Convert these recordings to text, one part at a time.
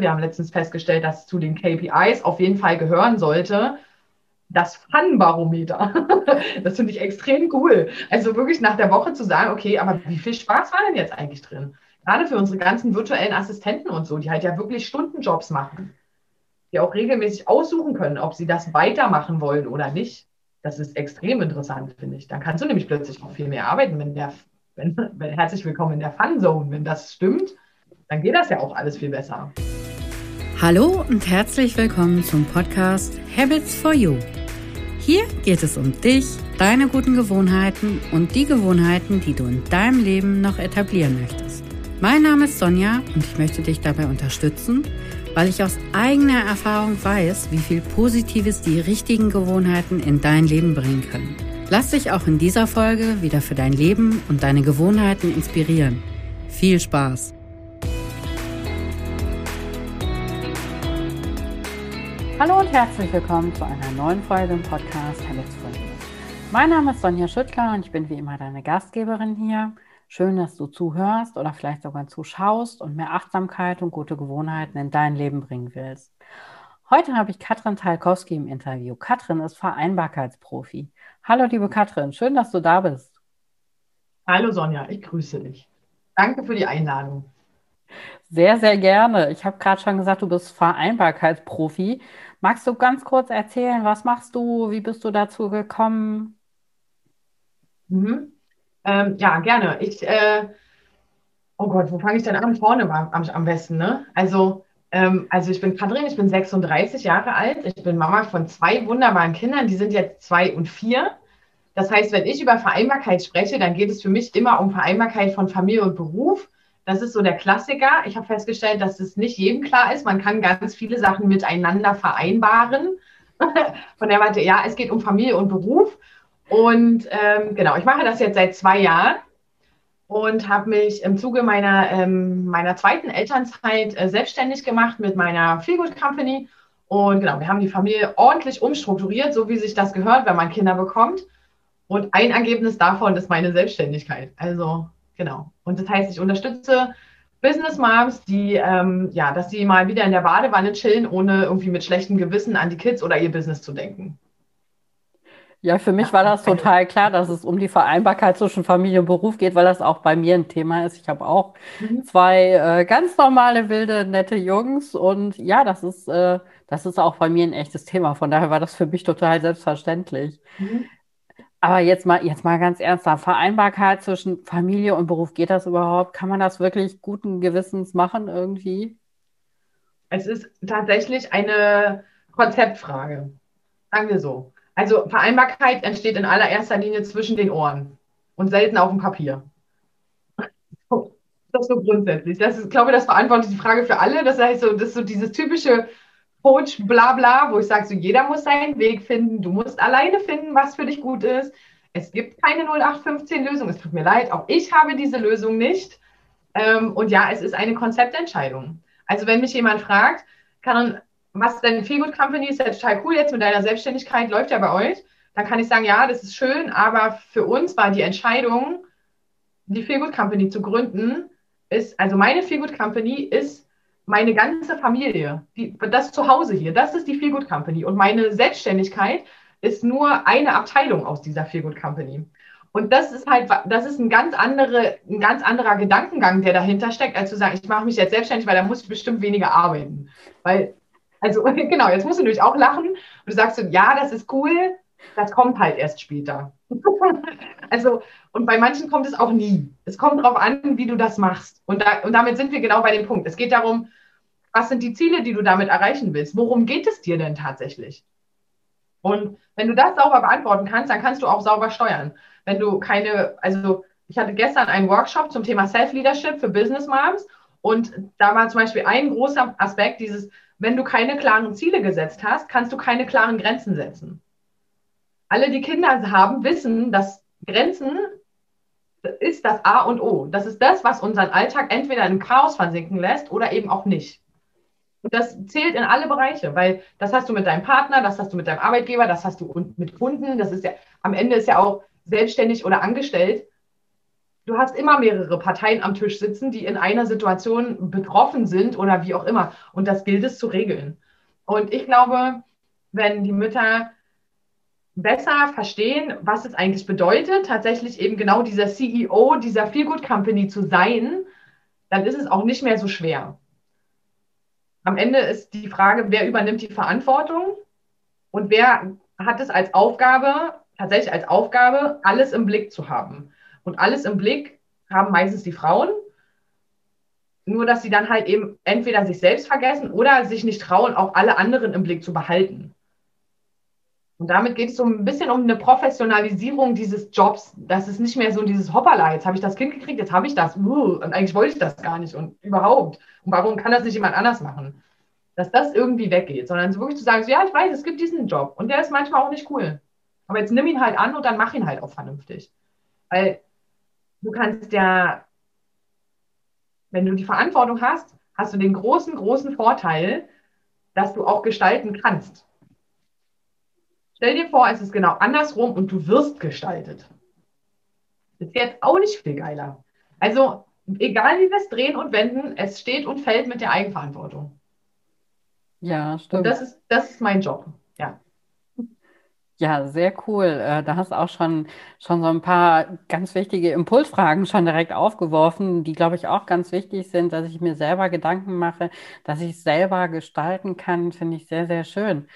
Wir haben letztens festgestellt, dass zu den KPIs auf jeden Fall gehören sollte, das Fun-Barometer. das finde ich extrem cool. Also wirklich nach der Woche zu sagen, okay, aber wie viel Spaß war denn jetzt eigentlich drin? Gerade für unsere ganzen virtuellen Assistenten und so, die halt ja wirklich Stundenjobs machen, die auch regelmäßig aussuchen können, ob sie das weitermachen wollen oder nicht. Das ist extrem interessant, finde ich. Dann kannst du nämlich plötzlich auch viel mehr arbeiten, wenn der, wenn, wenn herzlich willkommen in der Fun-Zone, wenn das stimmt, dann geht das ja auch alles viel besser. Hallo und herzlich willkommen zum Podcast Habits for You. Hier geht es um dich, deine guten Gewohnheiten und die Gewohnheiten, die du in deinem Leben noch etablieren möchtest. Mein Name ist Sonja und ich möchte dich dabei unterstützen, weil ich aus eigener Erfahrung weiß, wie viel Positives die richtigen Gewohnheiten in dein Leben bringen können. Lass dich auch in dieser Folge wieder für dein Leben und deine Gewohnheiten inspirieren. Viel Spaß! Hallo und herzlich willkommen zu einer neuen Folge im Podcast Habits for You. Mein Name ist Sonja Schüttler und ich bin wie immer deine Gastgeberin hier. Schön, dass du zuhörst oder vielleicht sogar zuschaust und mehr Achtsamkeit und gute Gewohnheiten in dein Leben bringen willst. Heute habe ich Katrin Talkowski im Interview. Katrin ist Vereinbarkeitsprofi. Hallo, liebe Katrin, schön, dass du da bist. Hallo Sonja, ich grüße dich. Danke für die Einladung. Sehr, sehr gerne. Ich habe gerade schon gesagt, du bist Vereinbarkeitsprofi. Magst du ganz kurz erzählen, was machst du? Wie bist du dazu gekommen? Mhm. Ähm, ja, gerne. Ich, äh, oh Gott, wo fange ich denn an? Vorne am, am besten, ne? Also, ähm, also ich bin Katrin, ich bin 36 Jahre alt. Ich bin Mama von zwei wunderbaren Kindern, die sind jetzt zwei und vier. Das heißt, wenn ich über Vereinbarkeit spreche, dann geht es für mich immer um Vereinbarkeit von Familie und Beruf. Das ist so der Klassiker. Ich habe festgestellt, dass es nicht jedem klar ist. Man kann ganz viele Sachen miteinander vereinbaren. Von der Seite, ja, es geht um Familie und Beruf. Und ähm, genau, ich mache das jetzt seit zwei Jahren und habe mich im Zuge meiner, ähm, meiner zweiten Elternzeit äh, selbstständig gemacht mit meiner Feelgood Company. Und genau, wir haben die Familie ordentlich umstrukturiert, so wie sich das gehört, wenn man Kinder bekommt. Und ein Ergebnis davon ist meine Selbstständigkeit. Also Genau. Und das heißt, ich unterstütze Business Moms, die, ähm, ja, dass sie mal wieder in der Badewanne chillen, ohne irgendwie mit schlechtem Gewissen an die Kids oder ihr Business zu denken. Ja, für mich war das total klar, dass es um die Vereinbarkeit zwischen Familie und Beruf geht, weil das auch bei mir ein Thema ist. Ich habe auch mhm. zwei äh, ganz normale, wilde, nette Jungs und ja, das ist, äh, das ist auch bei mir ein echtes Thema. Von daher war das für mich total selbstverständlich. Mhm. Aber jetzt mal, jetzt mal ganz ernsthaft, Vereinbarkeit zwischen Familie und Beruf, geht das überhaupt? Kann man das wirklich guten Gewissens machen irgendwie? Es ist tatsächlich eine Konzeptfrage. Sagen wir so. Also Vereinbarkeit entsteht in allererster Linie zwischen den Ohren und selten auf dem Papier. Das ist so grundsätzlich. Das ist, ich glaube, das beantwortet die Frage für alle. Das heißt so, das ist so dieses typische Coach, bla bla, wo ich sage, so jeder muss seinen Weg finden, du musst alleine finden, was für dich gut ist. Es gibt keine 0815-Lösung, es tut mir leid, auch ich habe diese Lösung nicht. Ähm, und ja, es ist eine Konzeptentscheidung. Also wenn mich jemand fragt, kann, was denn Feelgood Company ist ja total cool jetzt mit deiner Selbstständigkeit, läuft ja bei euch, dann kann ich sagen, ja, das ist schön, aber für uns war die Entscheidung, die Feelgood Company zu gründen, ist, also meine Feelgood Company ist meine ganze Familie, die, das Zuhause hier, das ist die Feel Good Company. Und meine Selbstständigkeit ist nur eine Abteilung aus dieser Feel Good Company. Und das ist halt, das ist ein ganz, andere, ein ganz anderer Gedankengang, der dahinter steckt, als zu sagen, ich mache mich jetzt selbstständig, weil da muss ich bestimmt weniger arbeiten. Weil, also genau, jetzt musst du natürlich auch lachen und du sagst ja, das ist cool, das kommt halt erst später. also, und bei manchen kommt es auch nie. Es kommt darauf an, wie du das machst. Und, da, und damit sind wir genau bei dem Punkt. Es geht darum, was sind die Ziele, die du damit erreichen willst? Worum geht es dir denn tatsächlich? Und wenn du das sauber beantworten kannst, dann kannst du auch sauber steuern. Wenn du keine, also ich hatte gestern einen Workshop zum Thema Self-Leadership für Business Moms und da war zum Beispiel ein großer Aspekt dieses, wenn du keine klaren Ziele gesetzt hast, kannst du keine klaren Grenzen setzen. Alle, die Kinder haben, wissen, dass Grenzen ist das A und O. Das ist das, was unseren Alltag entweder im Chaos versinken lässt oder eben auch nicht. Und das zählt in alle Bereiche, weil das hast du mit deinem Partner, das hast du mit deinem Arbeitgeber, das hast du mit Kunden. Das ist ja, am Ende ist ja auch selbstständig oder angestellt. du hast immer mehrere Parteien am Tisch sitzen, die in einer Situation betroffen sind oder wie auch immer. Und das gilt es zu regeln. Und ich glaube, wenn die Mütter besser verstehen, was es eigentlich bedeutet, tatsächlich eben genau dieser CEO dieser Feel Good Company zu sein, dann ist es auch nicht mehr so schwer. Am Ende ist die Frage, wer übernimmt die Verantwortung und wer hat es als Aufgabe, tatsächlich als Aufgabe, alles im Blick zu haben. Und alles im Blick haben meistens die Frauen. Nur, dass sie dann halt eben entweder sich selbst vergessen oder sich nicht trauen, auch alle anderen im Blick zu behalten. Und damit geht es so ein bisschen um eine Professionalisierung dieses Jobs. Das ist nicht mehr so dieses Hoppala, jetzt habe ich das Kind gekriegt, jetzt habe ich das. Uh, und eigentlich wollte ich das gar nicht und überhaupt. Und warum kann das nicht jemand anders machen? Dass das irgendwie weggeht, sondern so wirklich zu sagen, so, ja, ich weiß, es gibt diesen Job und der ist manchmal auch nicht cool. Aber jetzt nimm ihn halt an und dann mach ihn halt auch vernünftig. Weil du kannst ja, wenn du die Verantwortung hast, hast du den großen, großen Vorteil, dass du auch gestalten kannst. Stell dir vor, es ist genau andersrum und du wirst gestaltet. Ist jetzt auch nicht viel geiler. Also, egal wie wir es drehen und wenden, es steht und fällt mit der Eigenverantwortung. Ja, stimmt. Und das ist, das ist mein Job. Ja. Ja, sehr cool. Äh, da hast du auch schon, schon so ein paar ganz wichtige Impulsfragen schon direkt aufgeworfen, die, glaube ich, auch ganz wichtig sind, dass ich mir selber Gedanken mache, dass ich selber gestalten kann, finde ich sehr, sehr schön.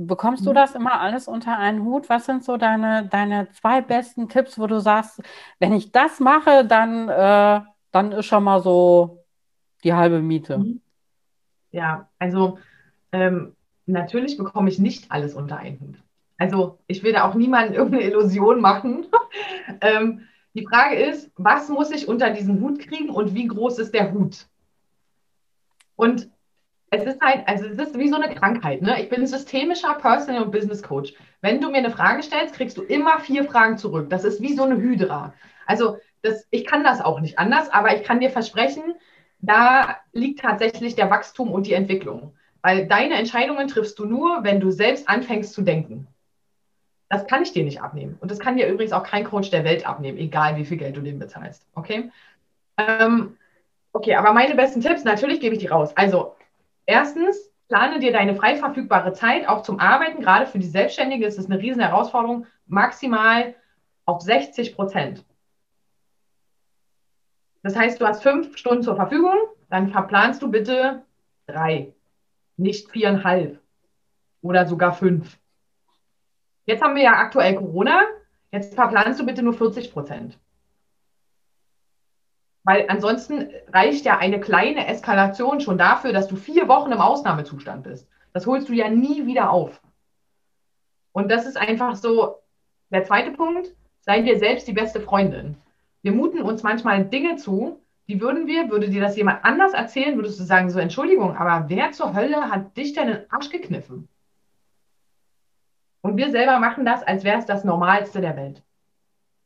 Bekommst du mhm. das immer alles unter einen Hut? Was sind so deine, deine zwei besten Tipps, wo du sagst, wenn ich das mache, dann, äh, dann ist schon mal so die halbe Miete? Mhm. Ja, also ähm, natürlich bekomme ich nicht alles unter einen Hut. Also ich will da auch niemanden irgendeine Illusion machen. ähm, die Frage ist, was muss ich unter diesen Hut kriegen und wie groß ist der Hut? Und es ist halt, also es ist wie so eine Krankheit. Ne? Ich bin systemischer Personal- und Business Coach. Wenn du mir eine Frage stellst, kriegst du immer vier Fragen zurück. Das ist wie so eine Hydra. Also das, ich kann das auch nicht anders, aber ich kann dir versprechen, da liegt tatsächlich der Wachstum und die Entwicklung. Weil deine Entscheidungen triffst du nur, wenn du selbst anfängst zu denken. Das kann ich dir nicht abnehmen. Und das kann dir übrigens auch kein Coach der Welt abnehmen, egal wie viel Geld du dem bezahlst. Okay? Ähm, okay, aber meine besten Tipps, natürlich gebe ich die raus. Also, erstens, plane dir deine frei verfügbare Zeit auch zum Arbeiten. Gerade für die Selbstständige ist es eine riesen Herausforderung. Maximal auf 60 Prozent. Das heißt, du hast fünf Stunden zur Verfügung, dann verplanst du bitte drei, nicht viereinhalb oder sogar fünf. Jetzt haben wir ja aktuell Corona. Jetzt verplanst du bitte nur 40 Prozent. Weil ansonsten reicht ja eine kleine Eskalation schon dafür, dass du vier Wochen im Ausnahmezustand bist. Das holst du ja nie wieder auf. Und das ist einfach so der zweite Punkt. Sei dir selbst die beste Freundin. Wir muten uns manchmal Dinge zu, die würden wir, würde dir das jemand anders erzählen, würdest du sagen, so Entschuldigung, aber wer zur Hölle hat dich denn in den Arsch gekniffen? Und wir selber machen das, als wäre es das Normalste der Welt.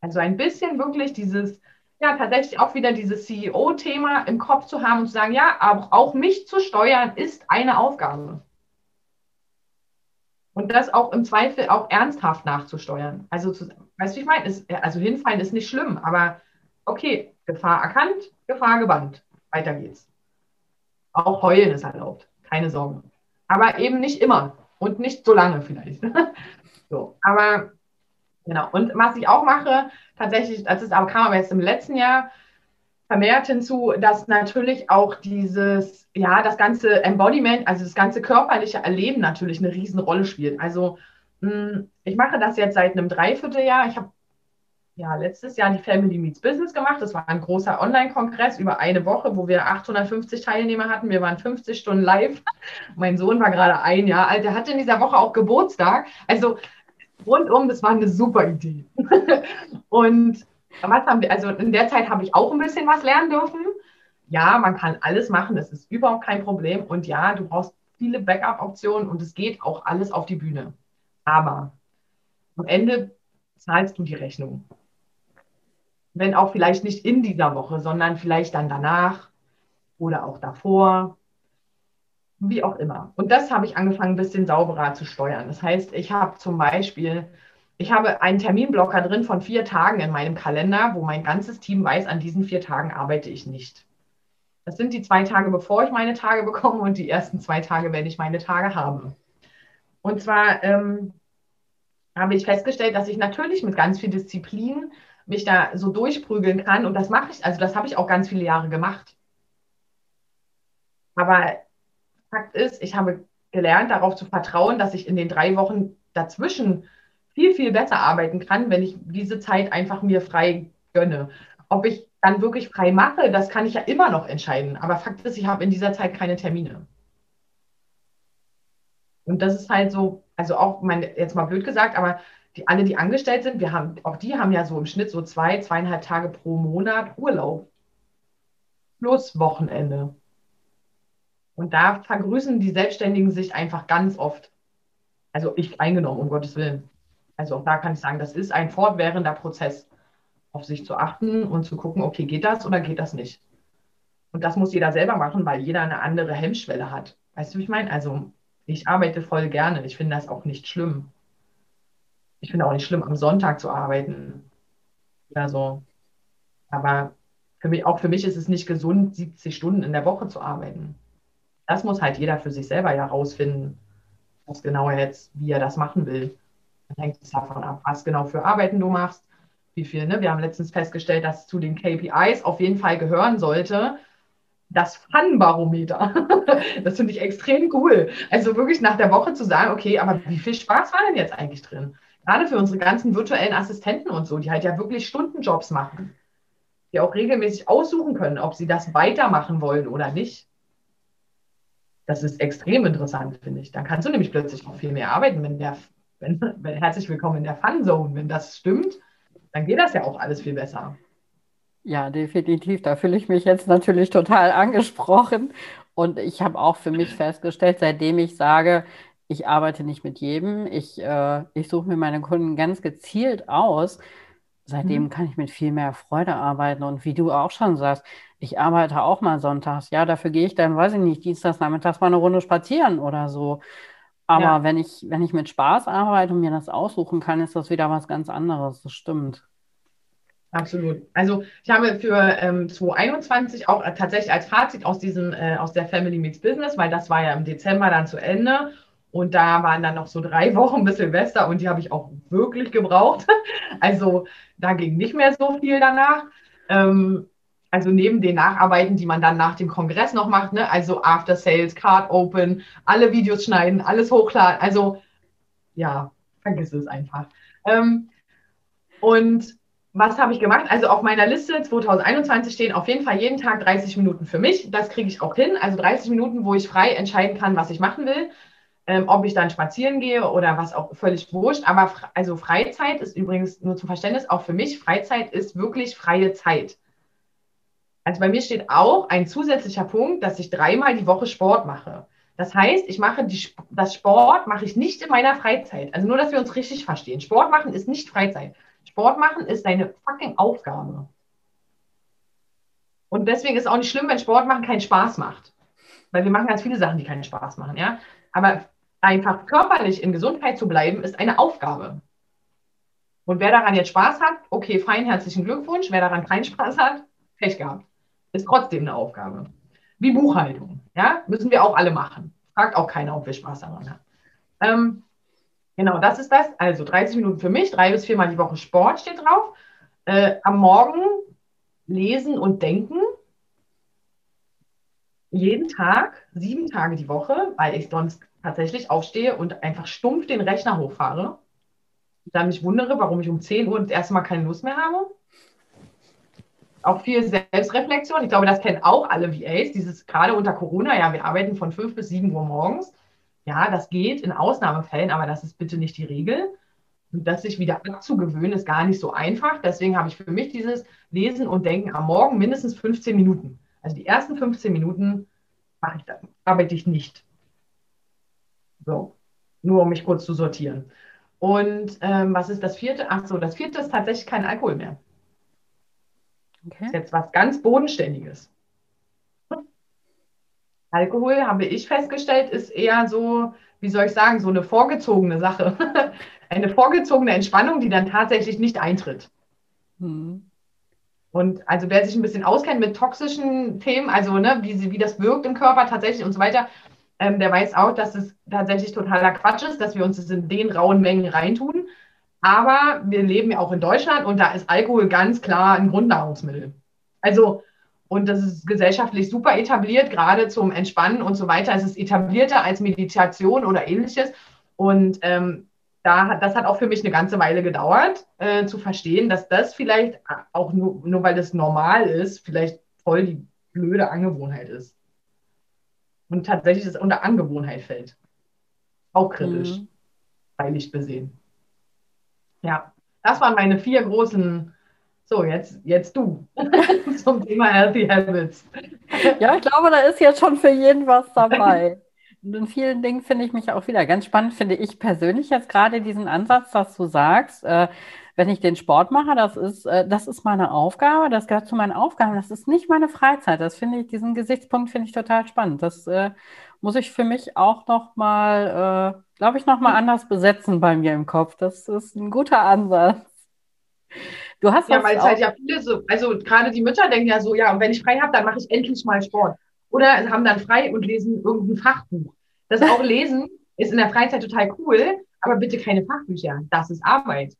Also ein bisschen wirklich dieses, ja, tatsächlich auch wieder dieses CEO-Thema im Kopf zu haben und zu sagen, ja, aber auch mich zu steuern ist eine Aufgabe. Und das auch im Zweifel auch ernsthaft nachzusteuern. Also, zu, weißt du, ich meine? Ist, also hinfallen ist nicht schlimm, aber okay, Gefahr erkannt, Gefahr gebannt. Weiter geht's. Auch heulen ist erlaubt, keine Sorgen. Aber eben nicht immer. Und nicht so lange vielleicht. so, aber genau. Und was ich auch mache, tatsächlich, das ist aber kam aber jetzt im letzten Jahr vermehrt hinzu, dass natürlich auch dieses, ja, das ganze Embodiment, also das ganze körperliche Erleben natürlich eine Riesenrolle spielt. Also hm, ich mache das jetzt seit einem Dreivierteljahr. Ich habe ja, letztes Jahr die Family Meets Business gemacht. Das war ein großer Online-Kongress über eine Woche, wo wir 850 Teilnehmer hatten. Wir waren 50 Stunden live. Mein Sohn war gerade ein Jahr alt. Der hatte in dieser Woche auch Geburtstag. Also rundum, das war eine super Idee. Und was haben wir, also in der Zeit habe ich auch ein bisschen was lernen dürfen. Ja, man kann alles machen, das ist überhaupt kein Problem. Und ja, du brauchst viele Backup-Optionen und es geht auch alles auf die Bühne. Aber am Ende zahlst du die Rechnung wenn auch vielleicht nicht in dieser Woche, sondern vielleicht dann danach oder auch davor, wie auch immer. Und das habe ich angefangen, ein bisschen sauberer zu steuern. Das heißt, ich habe zum Beispiel ich habe einen Terminblocker drin von vier Tagen in meinem Kalender, wo mein ganzes Team weiß, an diesen vier Tagen arbeite ich nicht. Das sind die zwei Tage, bevor ich meine Tage bekomme und die ersten zwei Tage, wenn ich meine Tage habe. Und zwar ähm, habe ich festgestellt, dass ich natürlich mit ganz viel Disziplin mich da so durchprügeln kann. Und das mache ich, also das habe ich auch ganz viele Jahre gemacht. Aber Fakt ist, ich habe gelernt, darauf zu vertrauen, dass ich in den drei Wochen dazwischen viel, viel besser arbeiten kann, wenn ich diese Zeit einfach mir frei gönne. Ob ich dann wirklich frei mache, das kann ich ja immer noch entscheiden. Aber Fakt ist, ich habe in dieser Zeit keine Termine. Und das ist halt so, also auch, mein, jetzt mal blöd gesagt, aber die, alle, die angestellt sind, wir haben, auch die haben ja so im Schnitt so zwei, zweieinhalb Tage pro Monat Urlaub. Plus Wochenende. Und da vergrüßen die Selbstständigen sich einfach ganz oft. Also ich eingenommen, um Gottes Willen. Also auch da kann ich sagen, das ist ein fortwährender Prozess, auf sich zu achten und zu gucken, okay, geht das oder geht das nicht? Und das muss jeder selber machen, weil jeder eine andere Hemmschwelle hat. Weißt du, wie ich meine? Also ich arbeite voll gerne. Ich finde das auch nicht schlimm. Ich finde auch nicht schlimm, am Sonntag zu arbeiten. Also, aber für mich, auch für mich ist es nicht gesund, 70 Stunden in der Woche zu arbeiten. Das muss halt jeder für sich selber ja rausfinden, was genau jetzt, wie er das machen will. Dann hängt es davon ab, was genau für Arbeiten du machst, wie viel. Ne? Wir haben letztens festgestellt, dass zu den KPIs auf jeden Fall gehören sollte, das Fun-Barometer. das finde ich extrem cool. Also wirklich nach der Woche zu sagen, okay, aber wie viel Spaß war denn jetzt eigentlich drin? Gerade für unsere ganzen virtuellen Assistenten und so, die halt ja wirklich Stundenjobs machen, die auch regelmäßig aussuchen können, ob sie das weitermachen wollen oder nicht. Das ist extrem interessant, finde ich. Dann kannst du nämlich plötzlich noch viel mehr arbeiten, wenn der, wenn, wenn herzlich willkommen in der Fun Zone, wenn das stimmt, dann geht das ja auch alles viel besser. Ja, definitiv. Da fühle ich mich jetzt natürlich total angesprochen. Und ich habe auch für mich festgestellt, seitdem ich sage, ich arbeite nicht mit jedem, ich, äh, ich suche mir meine Kunden ganz gezielt aus, seitdem mhm. kann ich mit viel mehr Freude arbeiten. Und wie du auch schon sagst, ich arbeite auch mal sonntags. Ja, dafür gehe ich dann, weiß ich nicht, dienstags nachmittags mal eine Runde spazieren oder so. Aber ja. wenn ich, wenn ich mit Spaß arbeite und mir das aussuchen kann, ist das wieder was ganz anderes. Das stimmt. Absolut. Also ich habe für ähm, 2021 auch äh, tatsächlich als Fazit aus diesem, äh, aus der Family Meets Business, weil das war ja im Dezember dann zu Ende und da waren dann noch so drei Wochen bis Silvester und die habe ich auch wirklich gebraucht. Also da ging nicht mehr so viel danach. Ähm, also neben den Nacharbeiten, die man dann nach dem Kongress noch macht, ne? also After Sales, Card Open, alle Videos schneiden, alles hochladen. Also ja, vergiss es einfach. Ähm, und was habe ich gemacht? Also auf meiner Liste 2021 stehen auf jeden Fall jeden Tag 30 Minuten für mich. Das kriege ich auch hin. Also 30 Minuten, wo ich frei entscheiden kann, was ich machen will. Ähm, ob ich dann spazieren gehe oder was auch völlig wurscht. Aber also Freizeit ist übrigens nur zum Verständnis auch für mich. Freizeit ist wirklich freie Zeit. Also bei mir steht auch ein zusätzlicher Punkt, dass ich dreimal die Woche Sport mache. Das heißt, ich mache die, das Sport mache ich nicht in meiner Freizeit. Also nur, dass wir uns richtig verstehen. Sport machen ist nicht Freizeit. Sport machen ist deine fucking Aufgabe. Und deswegen ist es auch nicht schlimm, wenn Sport machen keinen Spaß macht. Weil wir machen ganz viele Sachen, die keinen Spaß machen, ja. Aber einfach körperlich in Gesundheit zu bleiben, ist eine Aufgabe. Und wer daran jetzt Spaß hat, okay, fein, herzlichen Glückwunsch. Wer daran keinen Spaß hat, Pech gehabt. Ist trotzdem eine Aufgabe. Wie Buchhaltung, ja, müssen wir auch alle machen. Fragt auch keiner, ob wir Spaß daran haben. Ähm, Genau, das ist das. Also 30 Minuten für mich, drei bis viermal die Woche Sport steht drauf. Äh, am Morgen lesen und denken. Jeden Tag, sieben Tage die Woche, weil ich sonst tatsächlich aufstehe und einfach stumpf den Rechner hochfahre. Dann mich wundere, warum ich um 10 Uhr das erste Mal keine Lust mehr habe. Auch viel Selbstreflexion. Ich glaube, das kennen auch alle VAs. Dieses gerade unter Corona, ja, wir arbeiten von 5 bis 7 Uhr morgens. Ja, das geht in Ausnahmefällen, aber das ist bitte nicht die Regel. Und das sich wieder abzugewöhnen, ist gar nicht so einfach. Deswegen habe ich für mich dieses Lesen und Denken am Morgen mindestens 15 Minuten. Also die ersten 15 Minuten mache ich dann, arbeite ich nicht. So, nur um mich kurz zu sortieren. Und ähm, was ist das vierte? Ach so, das vierte ist tatsächlich kein Alkohol mehr. Okay. Das ist jetzt was ganz Bodenständiges. Alkohol, habe ich festgestellt, ist eher so, wie soll ich sagen, so eine vorgezogene Sache. eine vorgezogene Entspannung, die dann tatsächlich nicht eintritt. Mhm. Und also wer sich ein bisschen auskennt mit toxischen Themen, also ne, wie, sie, wie das wirkt im Körper tatsächlich und so weiter, ähm, der weiß auch, dass es tatsächlich totaler Quatsch ist, dass wir uns das in den rauen Mengen reintun. Aber wir leben ja auch in Deutschland und da ist Alkohol ganz klar ein Grundnahrungsmittel. Also, und das ist gesellschaftlich super etabliert, gerade zum Entspannen und so weiter. Es ist etablierter als Meditation oder ähnliches. Und ähm, da hat, das hat auch für mich eine ganze Weile gedauert, äh, zu verstehen, dass das vielleicht auch nur, nur weil das normal ist, vielleicht voll die blöde Angewohnheit ist. Und tatsächlich es unter Angewohnheit fällt. Auch kritisch, mhm. freilich besehen. Ja, das waren meine vier großen. So, jetzt, jetzt du zum Thema Healthy Habits. Ja, ich glaube, da ist jetzt schon für jeden was dabei. In vielen Dingen finde ich mich auch wieder ganz spannend, finde ich persönlich jetzt gerade diesen Ansatz, dass du sagst, äh, wenn ich den Sport mache, das ist, äh, das ist meine Aufgabe, das gehört zu meinen Aufgaben, das ist nicht meine Freizeit. Das finde ich, diesen Gesichtspunkt finde ich total spannend. Das äh, muss ich für mich auch nochmal, äh, glaube ich, nochmal anders besetzen bei mir im Kopf. Das ist ein guter Ansatz. Du hast ja, weil es halt ja viele so, also gerade die Mütter denken ja so, ja, und wenn ich frei habe, dann mache ich endlich mal Sport. Oder haben dann frei und lesen irgendein Fachbuch. Das auch Lesen ist in der Freizeit total cool, aber bitte keine Fachbücher. Das ist Arbeit.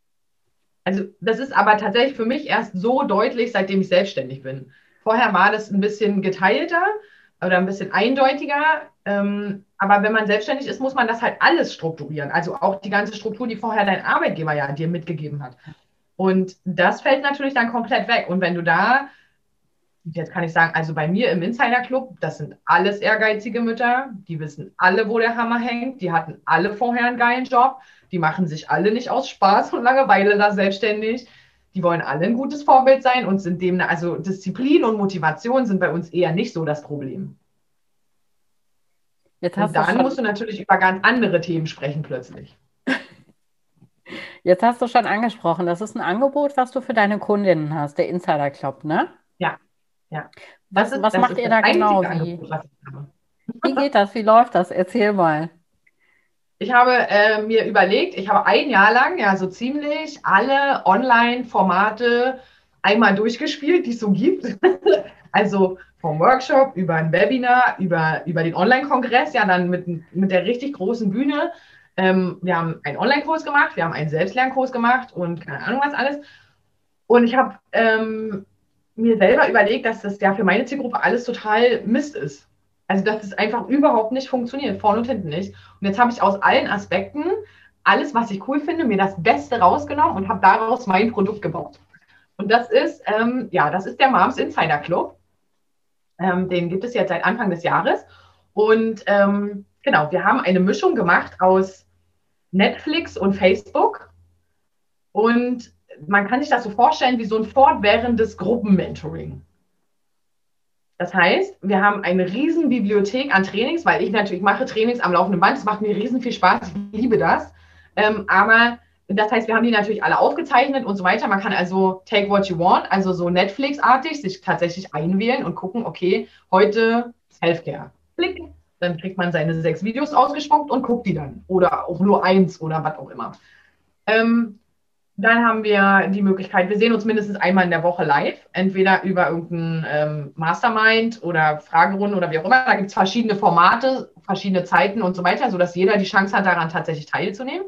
Also das ist aber tatsächlich für mich erst so deutlich, seitdem ich selbstständig bin. Vorher war das ein bisschen geteilter oder ein bisschen eindeutiger. Ähm, aber wenn man selbstständig ist, muss man das halt alles strukturieren. Also auch die ganze Struktur, die vorher dein Arbeitgeber ja dir mitgegeben hat. Und das fällt natürlich dann komplett weg. Und wenn du da jetzt kann ich sagen, also bei mir im Insider Club, das sind alles ehrgeizige Mütter, die wissen alle, wo der Hammer hängt, die hatten alle vorher einen geilen Job, die machen sich alle nicht aus Spaß und Langeweile da selbstständig. Die wollen alle ein gutes Vorbild sein und sind dem, also Disziplin und Motivation sind bei uns eher nicht so das Problem. Jetzt hast und dann musst du natürlich über ganz andere Themen sprechen plötzlich. Jetzt hast du schon angesprochen, das ist ein Angebot, was du für deine Kundinnen hast, der Insider Club, ne? Ja. Ja. Was, ist, was macht ihr da genau? Wie, wie geht das? Wie läuft das? Erzähl mal. Ich habe äh, mir überlegt, ich habe ein Jahr lang ja so ziemlich alle Online-Formate einmal durchgespielt, die es so gibt. also vom Workshop über ein Webinar, über, über den Online-Kongress, ja dann mit, mit der richtig großen Bühne. Ähm, wir haben einen Online-Kurs gemacht, wir haben einen Selbstlernkurs gemacht und keine Ahnung was alles. Und ich habe ähm, mir selber überlegt, dass das ja für meine Zielgruppe alles total Mist ist. Also, dass es einfach überhaupt nicht funktioniert, vorne und hinten nicht. Und jetzt habe ich aus allen Aspekten alles, was ich cool finde, mir das Beste rausgenommen und habe daraus mein Produkt gebaut. Und das ist, ähm, ja, das ist der Moms Insider Club. Ähm, den gibt es jetzt seit Anfang des Jahres. Und ähm, genau, wir haben eine Mischung gemacht aus Netflix und Facebook. Und man kann sich das so vorstellen wie so ein fortwährendes Gruppenmentoring. Das heißt, wir haben eine riesen Bibliothek an Trainings, weil ich natürlich mache Trainings am laufenden Band. Das macht mir riesen viel Spaß. Ich liebe das. Ähm, aber das heißt, wir haben die natürlich alle aufgezeichnet und so weiter. Man kann also take what you want, also so Netflix-artig sich tatsächlich einwählen und gucken, okay, heute Selfcare. Klick. Dann kriegt man seine sechs Videos ausgespuckt und guckt die dann. Oder auch nur eins oder was auch immer. Ähm, dann haben wir die Möglichkeit, wir sehen uns mindestens einmal in der Woche live, entweder über irgendein ähm, Mastermind oder Fragerunden oder wie auch immer. Da gibt es verschiedene Formate, verschiedene Zeiten und so weiter, sodass jeder die Chance hat, daran tatsächlich teilzunehmen.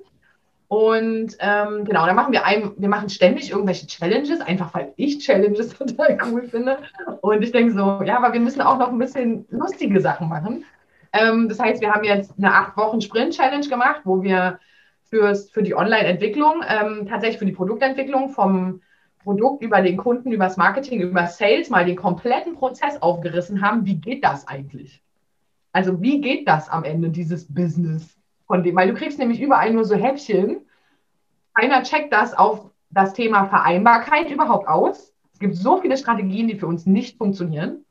Und ähm, genau, da machen wir ein, wir machen ständig irgendwelche Challenges, einfach weil ich Challenges total cool finde. Und ich denke so, ja, aber wir müssen auch noch ein bisschen lustige Sachen machen. Ähm, das heißt, wir haben jetzt eine acht Wochen Sprint-Challenge gemacht, wo wir fürs, für die Online-Entwicklung, ähm, tatsächlich für die Produktentwicklung vom Produkt über den Kunden, über das Marketing, über Sales mal den kompletten Prozess aufgerissen haben. Wie geht das eigentlich? Also wie geht das am Ende, dieses Business von dem? Weil du kriegst nämlich überall nur so Häppchen. Keiner checkt das auf das Thema Vereinbarkeit überhaupt aus. Es gibt so viele Strategien, die für uns nicht funktionieren.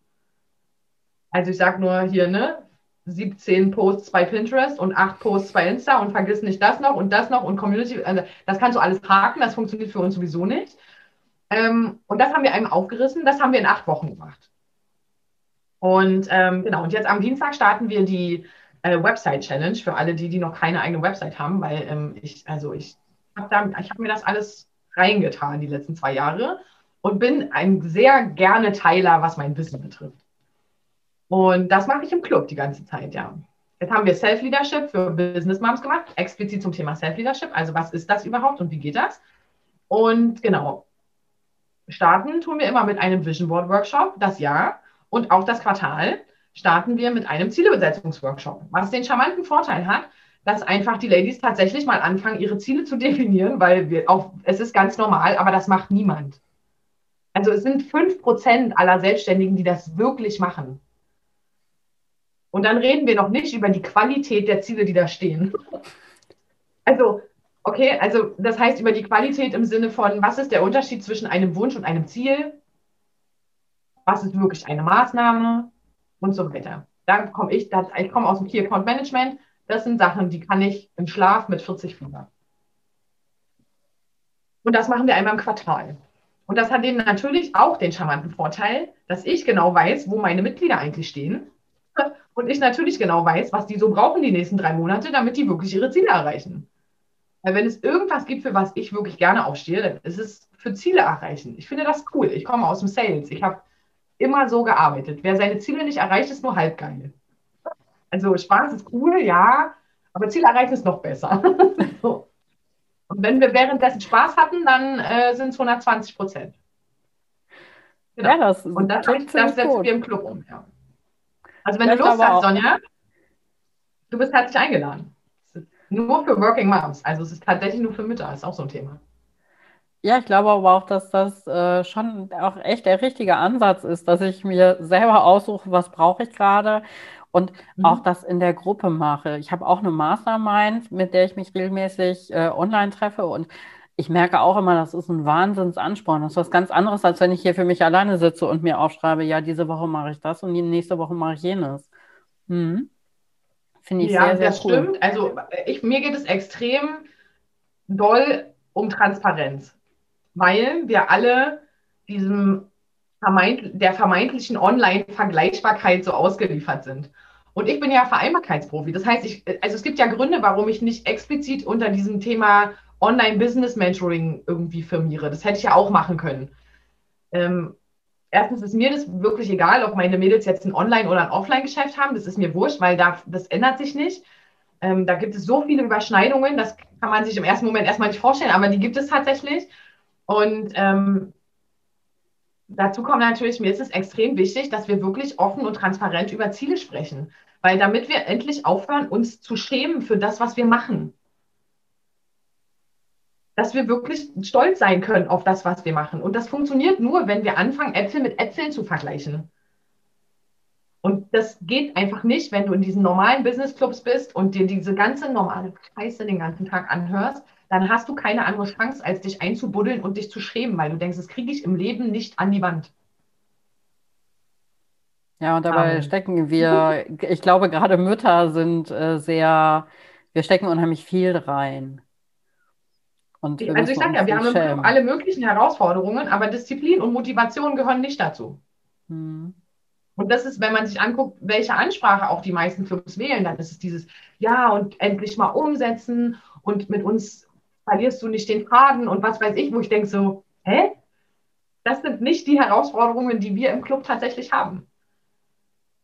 Also ich sage nur hier, ne, 17 Posts bei Pinterest und 8 Posts bei Insta und vergiss nicht das noch und das noch und Community. Also das kannst du alles haken, das funktioniert für uns sowieso nicht. Ähm, und das haben wir einem aufgerissen, das haben wir in acht Wochen gemacht. Und ähm, genau, und jetzt am Dienstag starten wir die äh, Website Challenge für alle, die, die noch keine eigene Website haben, weil ähm, ich, also ich habe hab mir das alles reingetan die letzten zwei Jahre und bin ein sehr gerne Teiler, was mein Wissen betrifft. Und das mache ich im Club die ganze Zeit, ja. Jetzt haben wir Self-Leadership für Business Moms gemacht, explizit zum Thema Self-Leadership. Also was ist das überhaupt und wie geht das? Und genau, starten tun wir immer mit einem Vision Board Workshop das Jahr und auch das Quartal starten wir mit einem Zielebesetzungsworkshop, was den charmanten Vorteil hat, dass einfach die Ladies tatsächlich mal anfangen, ihre Ziele zu definieren, weil wir auch, es ist ganz normal, aber das macht niemand. Also es sind fünf Prozent aller Selbstständigen, die das wirklich machen. Und dann reden wir noch nicht über die Qualität der Ziele, die da stehen. Also, okay, also das heißt über die Qualität im Sinne von, was ist der Unterschied zwischen einem Wunsch und einem Ziel? Was ist wirklich eine Maßnahme? Und so weiter. Da komme ich, ich komme aus dem Key Account Management. Das sind Sachen, die kann ich im Schlaf mit 40 Fieber. Und das machen wir einmal im Quartal. Und das hat eben natürlich auch den charmanten Vorteil, dass ich genau weiß, wo meine Mitglieder eigentlich stehen. Und ich natürlich genau weiß, was die so brauchen die nächsten drei Monate, damit die wirklich ihre Ziele erreichen. Weil wenn es irgendwas gibt, für was ich wirklich gerne aufstehe, dann ist es für Ziele erreichen. Ich finde das cool. Ich komme aus dem Sales. Ich habe immer so gearbeitet. Wer seine Ziele nicht erreicht, ist nur halb geil. Also Spaß ist cool, ja, aber Ziel erreichen ist noch besser. so. Und wenn wir währenddessen Spaß hatten, dann äh, sind es 120 Prozent. Genau. Ja, das Und das, das setzen gut. wir im Club um. Ja. Also wenn das du Lust hast, Sonja, du bist herzlich eingeladen. Nur für Working Moms. Also es ist tatsächlich nur für Mütter, ist auch so ein Thema. Ja, ich glaube aber auch, dass das äh, schon auch echt der richtige Ansatz ist, dass ich mir selber aussuche, was brauche ich gerade und mhm. auch das in der Gruppe mache. Ich habe auch eine Mastermind, mit der ich mich regelmäßig äh, online treffe und ich merke auch immer, das ist ein Wahnsinnsansporn. Das ist was ganz anderes, als wenn ich hier für mich alleine sitze und mir aufschreibe, ja, diese Woche mache ich das und die nächste Woche mache ich jenes. Mhm. Finde ich ja, sehr, sehr das cool. stimmt. Also ich, mir geht es extrem doll um Transparenz weil wir alle diesem vermeint, der vermeintlichen Online-Vergleichbarkeit so ausgeliefert sind. Und ich bin ja Vereinbarkeitsprofi. Das heißt, ich, also es gibt ja Gründe, warum ich nicht explizit unter diesem Thema Online-Business-Mentoring irgendwie firmiere. Das hätte ich ja auch machen können. Ähm, erstens ist mir das wirklich egal, ob meine Mädels jetzt ein Online- oder ein Offline-Geschäft haben. Das ist mir wurscht, weil da, das ändert sich nicht. Ähm, da gibt es so viele Überschneidungen, das kann man sich im ersten Moment erstmal nicht vorstellen, aber die gibt es tatsächlich. Und ähm, dazu kommt natürlich, mir ist es extrem wichtig, dass wir wirklich offen und transparent über Ziele sprechen. Weil damit wir endlich aufhören, uns zu schämen für das, was wir machen. Dass wir wirklich stolz sein können auf das, was wir machen. Und das funktioniert nur, wenn wir anfangen, Äpfel mit Äpfeln zu vergleichen. Und das geht einfach nicht, wenn du in diesen normalen Business-Clubs bist und dir diese ganze normale Scheiße den ganzen Tag anhörst dann hast du keine andere Chance, als dich einzubuddeln und dich zu schämen, weil du denkst, das kriege ich im Leben nicht an die Wand. Ja, und dabei um. stecken wir, ich glaube, gerade Mütter sind äh, sehr, wir stecken unheimlich viel rein. Und also ich sage ja, wir haben alle möglichen Herausforderungen, aber Disziplin und Motivation gehören nicht dazu. Hm. Und das ist, wenn man sich anguckt, welche Ansprache auch die meisten Clubs wählen, dann ist es dieses, ja, und endlich mal umsetzen und mit uns verlierst du nicht den Faden und was weiß ich, wo ich denke so, hä? Das sind nicht die Herausforderungen, die wir im Club tatsächlich haben.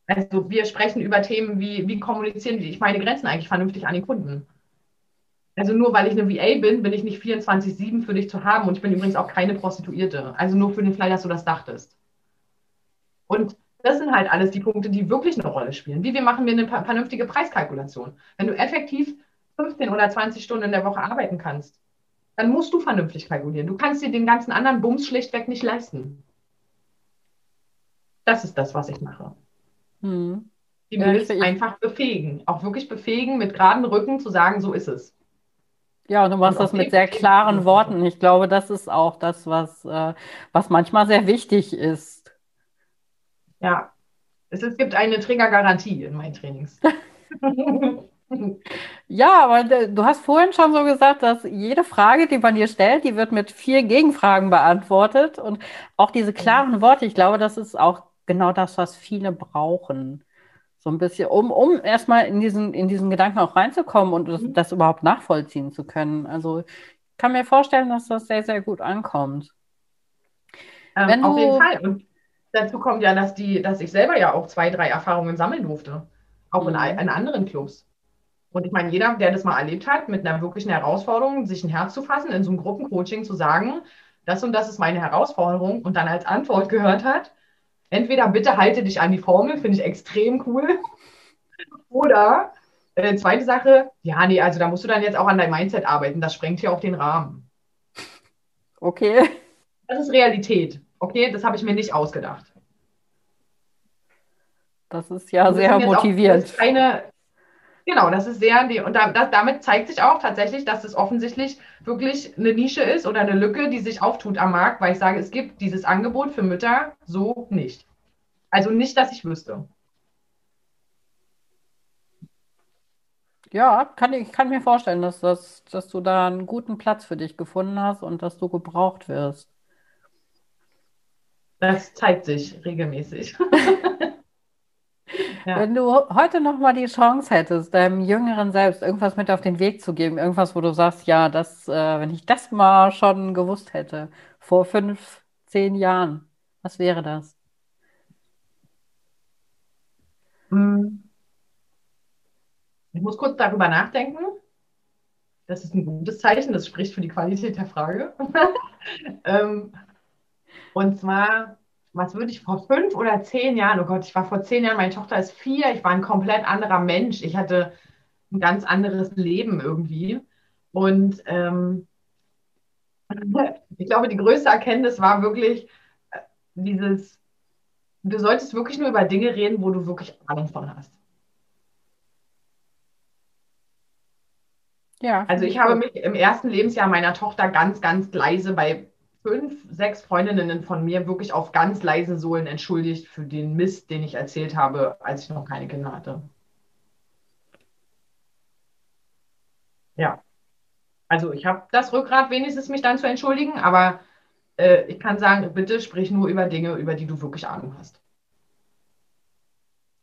Also wir sprechen über Themen wie, wie kommunizieren ich meine Grenzen eigentlich vernünftig an den Kunden. Also nur weil ich eine VA bin, bin ich nicht 24-7 für dich zu haben und ich bin übrigens auch keine Prostituierte. Also nur für den Fall, dass du das dachtest. Und das sind halt alles die Punkte, die wirklich eine Rolle spielen. Wie wir machen wir eine vernünftige Preiskalkulation? Wenn du effektiv 15 oder 20 Stunden in der Woche arbeiten kannst, dann musst du vernünftig kalkulieren. Du kannst dir den ganzen anderen Bums schlichtweg nicht leisten. Das ist das, was ich mache. Hm. Die ja, Mädels einfach befähigen, auch wirklich befähigen, mit geraden Rücken zu sagen, so ist es. Ja, und du machst und das mit sehr klaren Worten. Ich glaube, das ist auch das, was, äh, was manchmal sehr wichtig ist. Ja, es, es gibt eine Triggergarantie in meinen Trainings. Ja, aber du hast vorhin schon so gesagt, dass jede Frage, die man dir stellt, die wird mit vier Gegenfragen beantwortet. Und auch diese klaren Worte, ich glaube, das ist auch genau das, was viele brauchen. So ein bisschen, um, um erstmal in diesen, in diesen Gedanken auch reinzukommen und das, mhm. das überhaupt nachvollziehen zu können. Also ich kann mir vorstellen, dass das sehr, sehr gut ankommt. Ähm, auf jeden Fall. Und dazu kommt ja, dass, die, dass ich selber ja auch zwei, drei Erfahrungen sammeln durfte. Auch mhm. in, in anderen Clubs. Und ich meine, jeder, der das mal erlebt hat, mit einer wirklichen Herausforderung, sich ein Herz zu fassen, in so einem Gruppencoaching zu sagen, das und das ist meine Herausforderung und dann als Antwort gehört hat, entweder bitte halte dich an die Formel, finde ich extrem cool, oder äh, zweite Sache, ja, nee, also da musst du dann jetzt auch an deinem Mindset arbeiten, das sprengt hier auch den Rahmen. Okay. Das ist Realität. Okay, das habe ich mir nicht ausgedacht. Das ist ja sehr motivierend. Keine, genau, das ist sehr, und da, das, damit zeigt sich auch tatsächlich, dass es offensichtlich wirklich eine Nische ist oder eine Lücke, die sich auftut am Markt, weil ich sage, es gibt dieses Angebot für Mütter so nicht. Also nicht, dass ich wüsste. Ja, kann, ich kann mir vorstellen, dass, das, dass du da einen guten Platz für dich gefunden hast und dass du gebraucht wirst. Das zeigt sich regelmäßig. ja. Wenn du heute noch mal die Chance hättest, deinem jüngeren Selbst irgendwas mit auf den Weg zu geben, irgendwas, wo du sagst, ja, das, äh, wenn ich das mal schon gewusst hätte, vor fünf, zehn Jahren, was wäre das? Hm. Ich muss kurz darüber nachdenken. Das ist ein gutes Zeichen, das spricht für die Qualität der Frage. ähm, und zwar, was würde ich vor fünf oder zehn Jahren, oh Gott, ich war vor zehn Jahren, meine Tochter ist vier, ich war ein komplett anderer Mensch. Ich hatte ein ganz anderes Leben irgendwie. Und ähm, ich glaube, die größte Erkenntnis war wirklich äh, dieses, du solltest wirklich nur über Dinge reden, wo du wirklich Ahnung von hast. Ja. Also ich habe mich im ersten Lebensjahr meiner Tochter ganz, ganz leise bei fünf, sechs Freundinnen von mir wirklich auf ganz leisen Sohlen entschuldigt für den Mist, den ich erzählt habe, als ich noch keine Kinder hatte. Ja. Also ich habe das Rückgrat wenigstens, mich dann zu entschuldigen, aber äh, ich kann sagen, bitte sprich nur über Dinge, über die du wirklich Ahnung hast.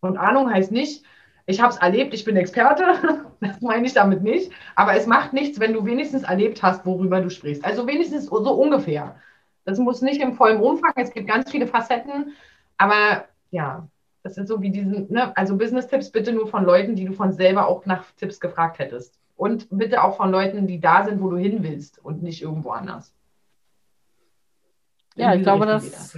Und Ahnung heißt nicht, ich habe es erlebt, ich bin Experte. Das meine ich damit nicht. Aber es macht nichts, wenn du wenigstens erlebt hast, worüber du sprichst. Also wenigstens so ungefähr. Das muss nicht im vollen Umfang. Es gibt ganz viele Facetten. Aber ja, das ist so wie diesen, ne? also Business-Tipps bitte nur von Leuten, die du von selber auch nach Tipps gefragt hättest. Und bitte auch von Leuten, die da sind, wo du hin willst und nicht irgendwo anders. Ja, ich glaube, das,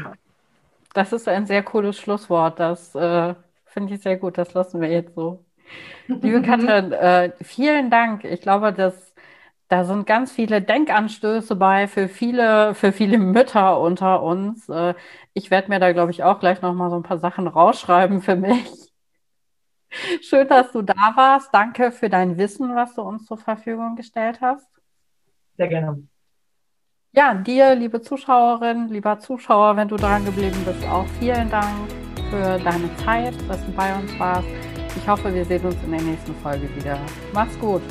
das ist ein sehr cooles Schlusswort. Das äh, finde ich sehr gut. Das lassen wir jetzt so. Liebe Katrin, äh, vielen Dank. Ich glaube, dass da sind ganz viele Denkanstöße bei für viele, für viele Mütter unter uns. Äh, ich werde mir da, glaube ich, auch gleich noch mal so ein paar Sachen rausschreiben für mich. Schön, dass du da warst. Danke für dein Wissen, was du uns zur Verfügung gestellt hast. Sehr gerne. Ja, dir, liebe Zuschauerin, lieber Zuschauer, wenn du dran geblieben bist, auch vielen Dank für deine Zeit, dass du bei uns warst. Ich hoffe, wir sehen uns in der nächsten Folge wieder. Mach's gut.